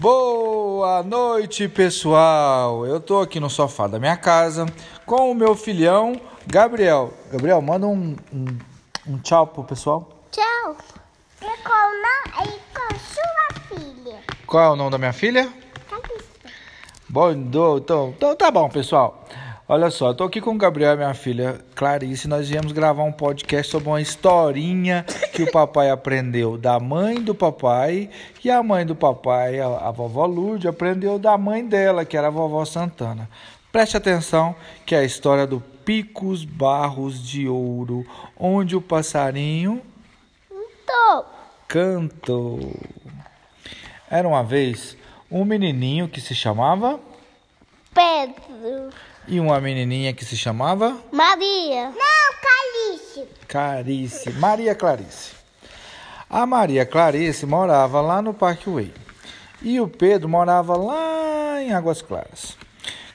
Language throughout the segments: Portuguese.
Boa noite, pessoal. Eu tô aqui no sofá da minha casa com o meu filhão Gabriel. Gabriel, manda um, um, um tchau pro pessoal. Tchau. E com, e com sua filha. Qual é o nome da minha filha? Calista. Bom, então, então tá bom, pessoal. Olha só, eu tô aqui com o Gabriel e minha filha Clarice. Nós viemos gravar um podcast sobre uma historinha que o papai aprendeu da mãe do papai e a mãe do papai, a, a vovó Lourdes, aprendeu da mãe dela, que era a vovó Santana. Preste atenção que é a história do Picos Barros de Ouro, onde o passarinho Tô. cantou. Era uma vez um menininho que se chamava Pedro. E uma menininha que se chamava Maria. Não, Calice. Clarice, Maria Clarice. A Maria Clarice morava lá no Parque Way e o Pedro morava lá em Águas Claras.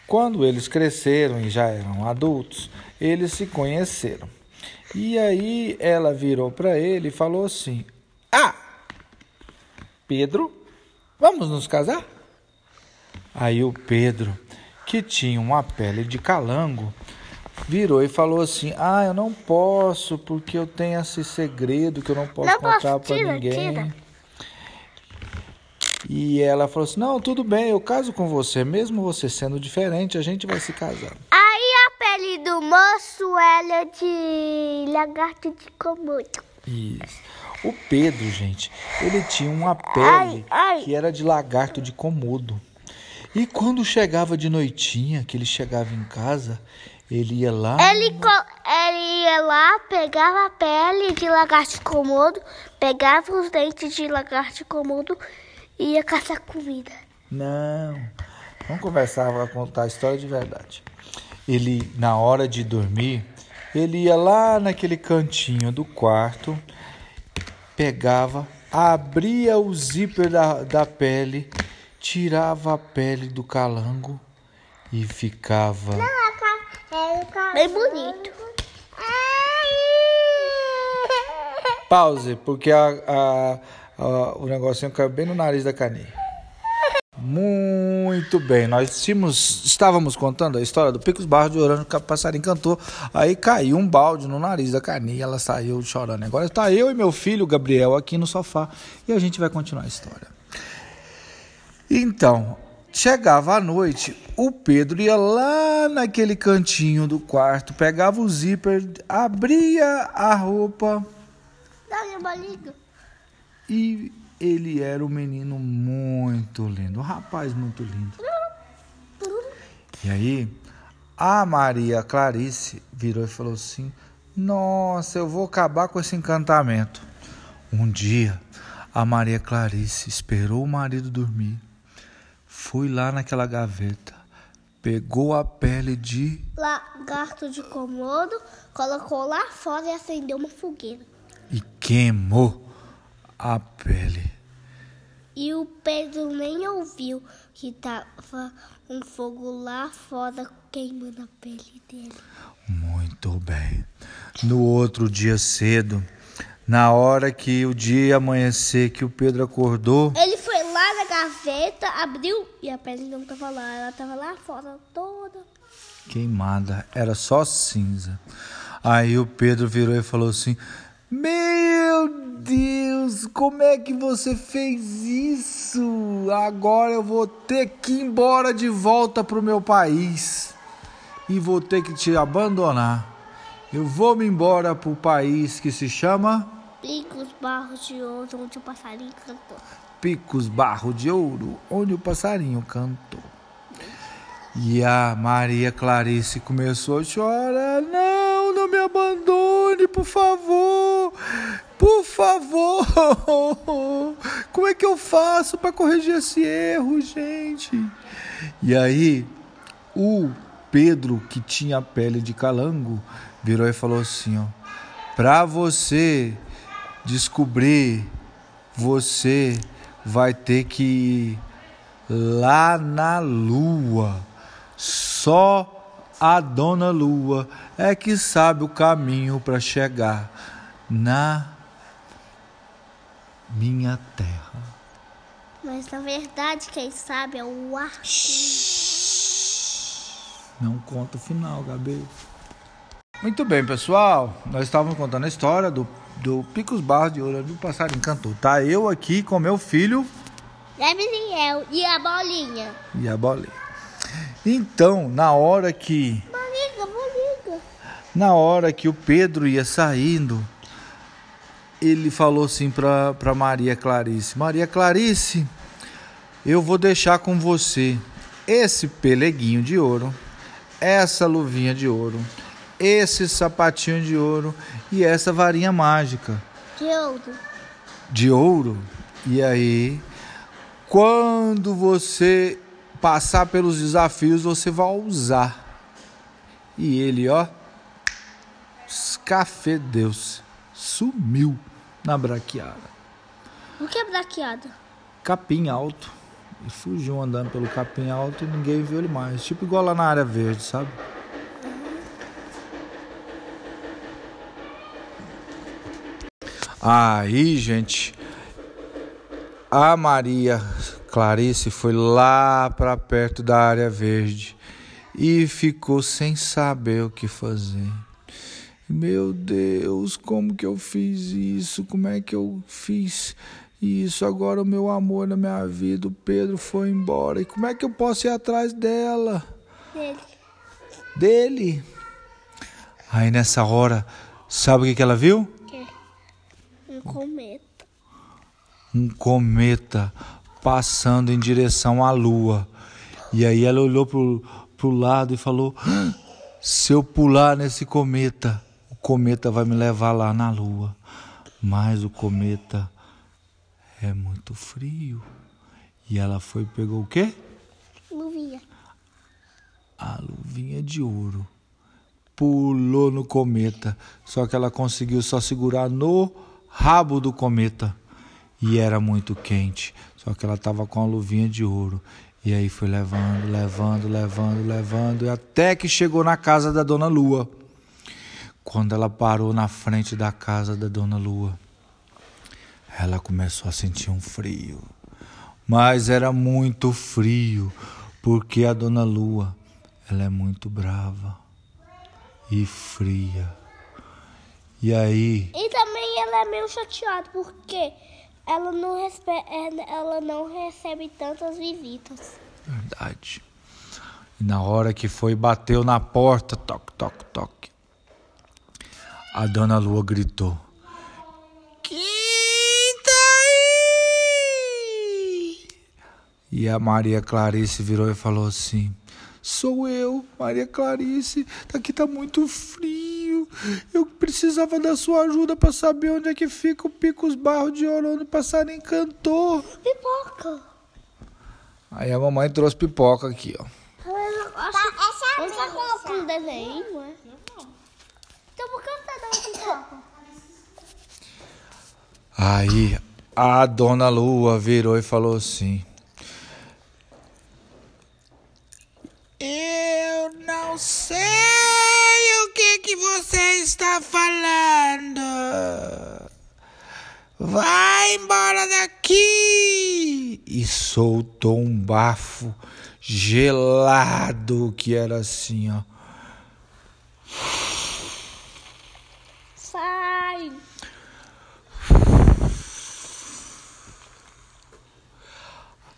Quando eles cresceram e já eram adultos, eles se conheceram. E aí ela virou para ele e falou assim: Ah, Pedro, vamos nos casar? Aí o Pedro, que tinha uma pele de calango, virou e falou assim: Ah, eu não posso, porque eu tenho esse segredo que eu não posso Não contar para ninguém. tira. E ela falou assim: Não, tudo bem, eu caso com você, mesmo você sendo diferente, a gente vai se casar. Aí a pele do moço, ela é de lagarto de comodo. Isso. O Pedro, gente, ele tinha uma pele Ai, ai. que era de lagarto de comodo. E quando chegava de noitinha, que ele chegava em casa, ele ia lá. Ele, co- ele ia lá, pegava a pele de lagarto de comodo, pegava os dentes de lagarto de comodo e ia caçar comida. Não. Vamos conversar, vou contar a história de verdade. Ele, na hora de dormir, ele ia lá naquele cantinho do quarto, pegava, abria o zíper da, da pele, tirava a pele do calango e ficava. Bem bonito. Pause, porque a, a- a- o negocinho caiu bem no nariz da caninha. Muito bem, nós tínhamos, estávamos contando a história do Picos Barros de Orano que o passarinho cantou. Aí caiu um balde no nariz da caninha e ela saiu chorando. Agora está eu e meu filho, Gabriel, aqui no sofá e a gente vai continuar a história. Então, chegava à noite, o Pedro ia lá naquele cantinho do quarto, pegava o zíper, abria a roupa Dá-lhe uma liga. e ele era um menino muito lindo, um rapaz muito lindo. E aí, a Maria Clarice virou e falou assim: Nossa, eu vou acabar com esse encantamento. Um dia, a Maria Clarice esperou o marido dormir, foi lá naquela gaveta, pegou a pele de Lagarto de comodo, colocou lá fora e acendeu uma fogueira. e queimou a pele. E o Pedro nem ouviu que tava um fogo lá fora queimando a pele dele. Muito bem. No outro dia cedo, na hora que o dia ia amanhecer, que o Pedro acordou, Ele foi lá na gaveta, abriu e a pele não tava lá, ela tava lá fora toda. queimada, era só cinza. Aí o Pedro virou e falou assim: Meu Deus, como é que você fez isso? Agora eu vou ter que ir embora de volta pro meu país e vou ter que te abandonar. Eu vou me embora pro país que se chama Picos, barros de ouro, onde o passarinho cantou. Picos Barro de Ouro, onde o passarinho cantou. E a Maria Clarice começou a chorar. Não, não me abandone, por favor. Por favor. Como é que eu faço para corrigir esse erro, gente? E aí, o Pedro, que tinha pele de calango, virou e falou assim, ó: "Para você descobrir você vai ter que ir lá na lua. Só a dona lua é que sabe o caminho para chegar na minha terra. Mas na verdade, quem sabe é o Arthur. Não conta o final, Gabi. Muito bem, pessoal. Nós estávamos contando a história do, do Picos Barros de Ouro, do Passarinho Cantor. Tá eu aqui com meu filho. Gabriel e a bolinha. E a bolinha. Então, na hora que. Bolinha, bolinha. Na hora que o Pedro ia saindo, ele falou assim para Maria Clarice: Maria Clarice, eu vou deixar com você esse peleguinho de ouro, essa luvinha de ouro, esse sapatinho de ouro e essa varinha mágica. De ouro. De ouro? E aí, quando você passar pelos desafios, você vai usar. E ele, ó, escafedeu-se, sumiu na braqueada. O que é braqueada? Capim alto. Ele fugiu andando pelo capim alto e ninguém viu ele mais. Tipo igual lá na área verde, sabe? Aí, gente, a Maria Clarice foi lá para perto da área verde e ficou sem saber o que fazer. Meu Deus, como que eu fiz isso? Como é que eu fiz isso? Agora o meu amor na minha vida, o Pedro foi embora. E como é que eu posso ir atrás dela? Dele. Dele? Aí nessa hora, sabe o que, que ela viu? Um cometa. Um cometa passando em direção à lua. E aí ela olhou pro, pro lado e falou: "Ah, Se eu pular nesse cometa, o cometa vai me levar lá na lua. Mas o cometa é muito frio. E ela foi e pegou o quê? Luvinha. A luvinha de ouro. Pulou no cometa. Só que ela conseguiu só segurar no rabo do cometa. E era muito quente. Só que ela estava com a luvinha de ouro. E aí foi levando, levando, levando, levando. E até que chegou na casa da Dona Lua. Quando ela parou na frente da casa da Dona Lua, ela começou a sentir um frio. Mas era muito frio, porque a Dona Lua, ela é muito brava e fria. E aí, E também ela é meio chateada porque ela não, respe... é, ela não recebe tantas visitas. verdade. E na hora que foi, bateu na porta, toque, toque, toque. A Dona Lua gritou: Quem tá aí? E a Maria Clarice virou e falou assim: Sou eu, Maria Clarice. Aqui tá muito frio. Eu precisava da sua ajuda para saber onde é que fica o Picos Barro de Ouro, onde o passarinho cantou. Pipoca. Aí a mamãe trouxe pipoca aqui, ó. Tá, Você tá colocando um desenho, é? Então por que você dando pipoca? Aí a dona Lua virou e falou assim: Eu não sei o que que você está falando. Vai embora daqui! E soltou um bafo gelado que era assim, ó. Sai.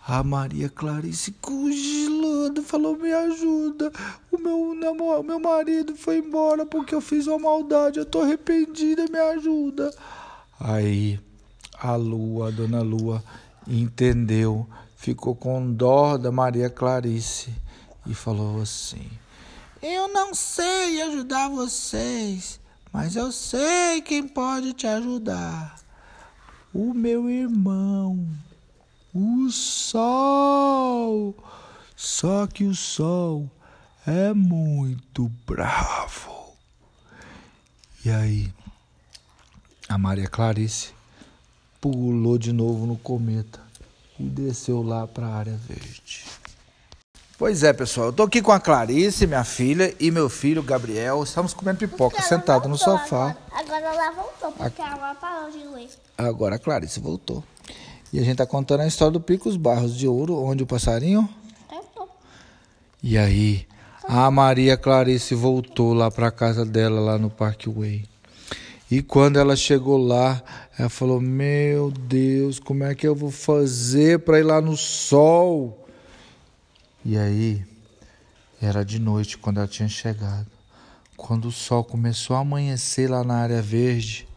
A Maria Clarice congelando falou: Me ajuda. O meu, namor... meu marido foi embora porque eu fiz uma maldade. Eu tô arrependida, me ajuda. Aí a Lua, a dona Lua, entendeu, ficou com dó da Maria Clarice e falou assim: Eu não sei ajudar vocês, mas eu sei quem pode te ajudar. O meu irmão. O sol. Só que o sol é muito bravo. E aí, a Maria Clarice pulou de novo no cometa e desceu lá para a área verde. Pois é, pessoal, eu tô aqui com a Clarice, minha filha, e meu filho Gabriel. Estamos comendo pipoca, sentado no sofá. Agora, agora ela voltou porque ela parou de ler. Agora a Clarice voltou. E a gente tá contando a história do Picos Barros de Ouro, onde o passarinho. Cantou. E aí, a Maria Clarice voltou lá para casa dela, lá no Parkway. E quando ela chegou lá, ela falou: Meu Deus, como é que eu vou fazer para ir lá no sol? E aí, era de noite quando ela tinha chegado. Quando o sol começou a amanhecer lá na área verde,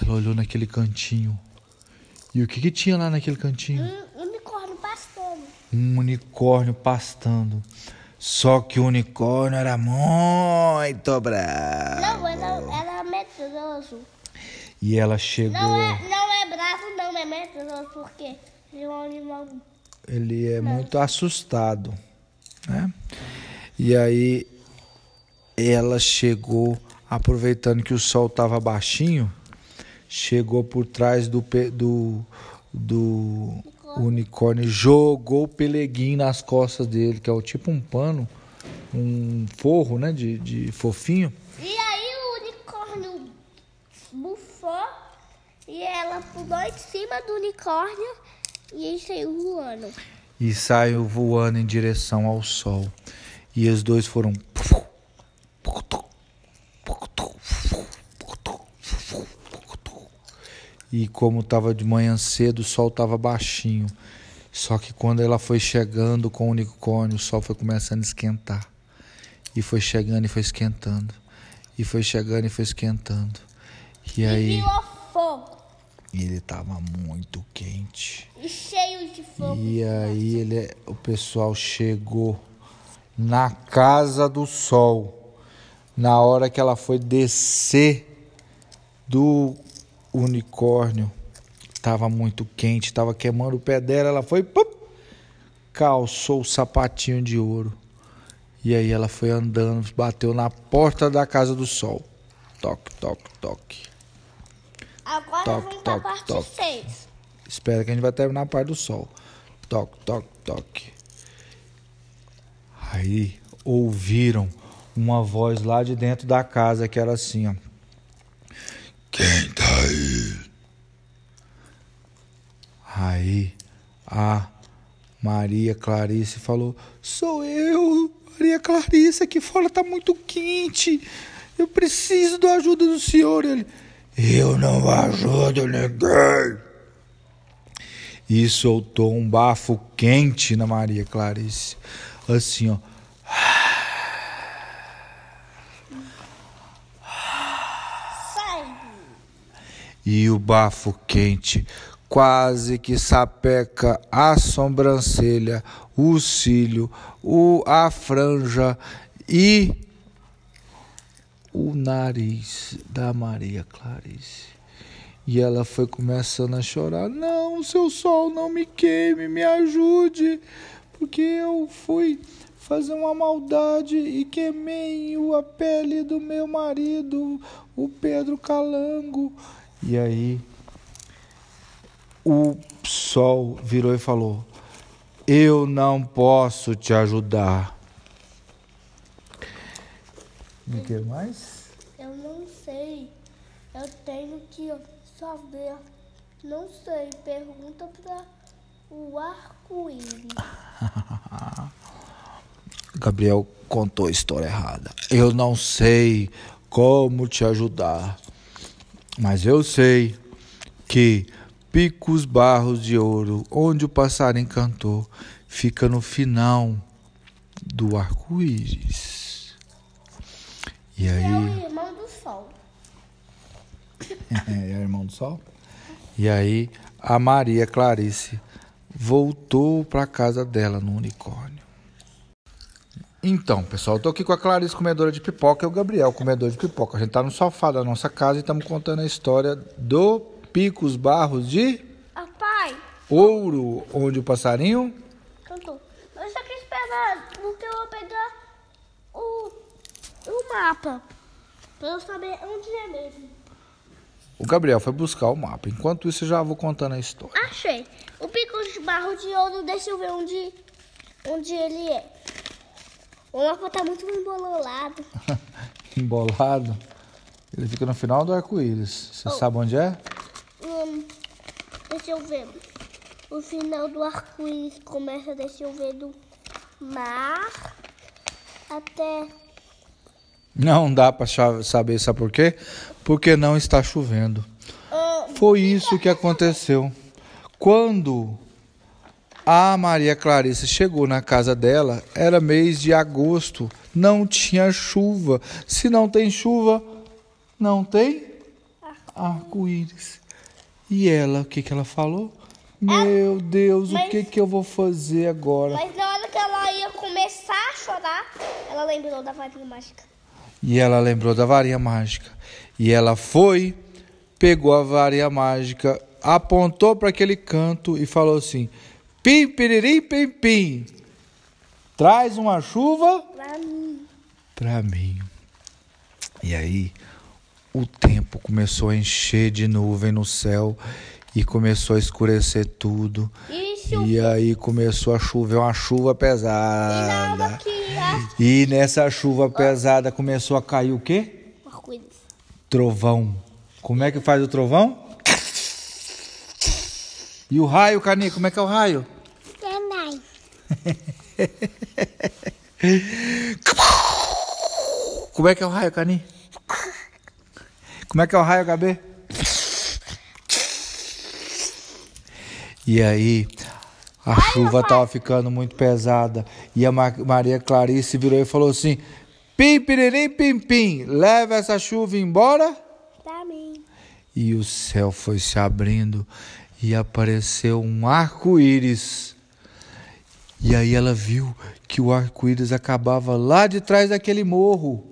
ela olhou naquele cantinho. E o que, que tinha lá naquele cantinho? Um unicórnio pastando. Um unicórnio pastando. Só que o unicórnio era muito bravo. Não, era, era medroso. E ela chegou. Não é, não é bravo, não, é medroso, porque ele é um animal. Ele é muito assustado, né? E aí ela chegou, aproveitando que o sol estava baixinho, chegou por trás do, do, do unicórnio, jogou o peleguinho nas costas dele, que é o tipo um pano, um forro, né, de, de fofinho. E aí o unicórnio bufou e ela pulou em cima do unicórnio e saiu voando. e saiu voando em direção ao sol. E os dois foram. E como estava de manhã cedo, o sol estava baixinho. Só que quando ela foi chegando com o unicórnio, o sol foi começando a esquentar. E foi chegando e foi esquentando. E foi chegando e foi esquentando. E E aí virou fogo. ele estava muito quente. E cheio de fogo. E aí ele, o pessoal chegou na casa do sol. Na hora que ela foi descer do unicórnio, estava muito quente, estava queimando o pé dela. Ela foi, pum, calçou o sapatinho de ouro. E aí ela foi andando, bateu na porta da casa do sol. Toque, toque, toque. Agora Toque, vem pra toque, parte toque. 6. Espera que a gente vai terminar a parte do sol. Toque, toque, toque. Aí ouviram uma voz lá de dentro da casa que era assim, ó. Quem tá aí? Aí a Maria Clarice falou: Sou eu, Maria Clarice, aqui fora tá muito quente. Eu preciso da ajuda do senhor. Ele, eu não ajudo ninguém. E soltou um bafo quente na Maria Clarice. Assim, ó. Sai. E o bafo quente quase que sapeca a sobrancelha, o cílio, o, a franja e o nariz da Maria Clarice. E ela foi começando a chorar: Não, seu sol, não me queime, me ajude, porque eu fui fazer uma maldade e queimei a pele do meu marido, o Pedro Calango. E aí o sol virou e falou: Eu não posso te ajudar. O que mais? Eu não sei. Eu tenho que saber. Não sei. Pergunta pra o arco-íris. Gabriel contou a história errada. Eu não sei como te ajudar, mas eu sei que Picos Barros de Ouro, onde o passarinho cantou, fica no final do arco-íris. E É o aí, irmão do sol. é o irmão do sol? E aí, a Maria Clarice voltou para casa dela no unicórnio. Então, pessoal, eu tô aqui com a Clarice, comedora de pipoca, e o Gabriel, comedor de pipoca. A gente tá no sofá da nossa casa e estamos contando a história do Picos Barros de Ah, Ouro, onde o passarinho. cantou. Eu só quis esperar porque eu vou pegar mapa. Pra eu saber onde é mesmo. O Gabriel foi buscar o mapa. Enquanto isso, eu já vou contando a história. Achei. O pico de barro de ouro, deixa eu ver onde, onde ele é. O mapa tá muito embololado. Embolado. Ele fica no final do arco-íris. Você sabe onde é? Hum, Deixa eu ver. O final do arco-íris começa, deixa eu ver, do mar até. Não dá para saber, sabe por quê? Porque não está chovendo. Foi isso que aconteceu. Quando a Maria Clarice chegou na casa dela, era mês de agosto, não tinha chuva. Se não tem chuva, não tem arco-íris. E ela, o que, que ela falou? Meu Deus, o mas- que, que eu vou fazer agora? Mas na hora que ela ia começar a chorar, ela lembrou da varinha mágica. E ela lembrou da varinha mágica. E ela foi, pegou a varinha mágica, apontou para aquele canto e falou assim: Pim, piririm, pim, pim. Traz uma chuva Pra mim. para mim. E aí, o tempo começou a encher de nuvem no céu e começou a escurecer tudo. Isso. E aí começou a chover uma chuva E pesada. a... E nessa chuva pesada começou a cair o quê? arco-íris. Trovão. Como é que faz o trovão? E o raio, Cani, como é que é o raio? Também. Como é que é o raio, Cani? Como é que é o raio, HB? E aí, a chuva tava ficando muito pesada. E a Ma- Maria Clarice virou e falou assim: Pim, piririm, pim, pim, leva essa chuva embora. Pra mim. E o céu foi se abrindo e apareceu um arco-íris. E aí ela viu que o arco-íris acabava lá de trás daquele morro.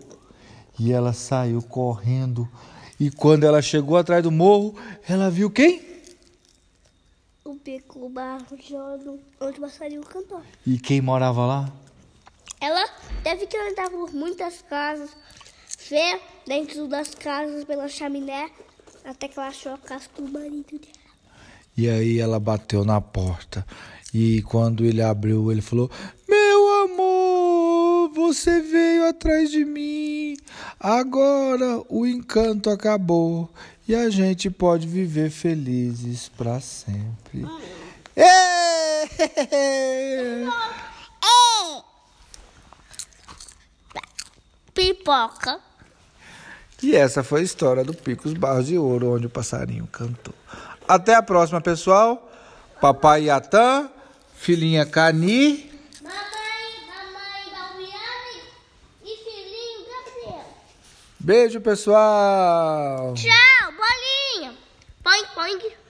E ela saiu correndo. E quando ela chegou atrás do morro, ela viu quem? O bico barjando onde o passarinho cantou. E quem morava lá? Ela deve que andar por muitas casas, ver dentro das casas pela chaminé, até que ela achou a casa do marido dela. E aí ela bateu na porta. E quando ele abriu, ele falou: você veio atrás de mim. Agora o encanto acabou e a gente pode viver felizes para sempre. Ê! Pipoca. E essa foi a história do Picos Barros de Ouro, onde o passarinho cantou. Até a próxima, pessoal. Papai Yatan, filhinha Cani. Mamãe, mamãe Dalviane e filhinho Gabriel. Beijo, pessoal. Tchau, bolinha. Põe, põe.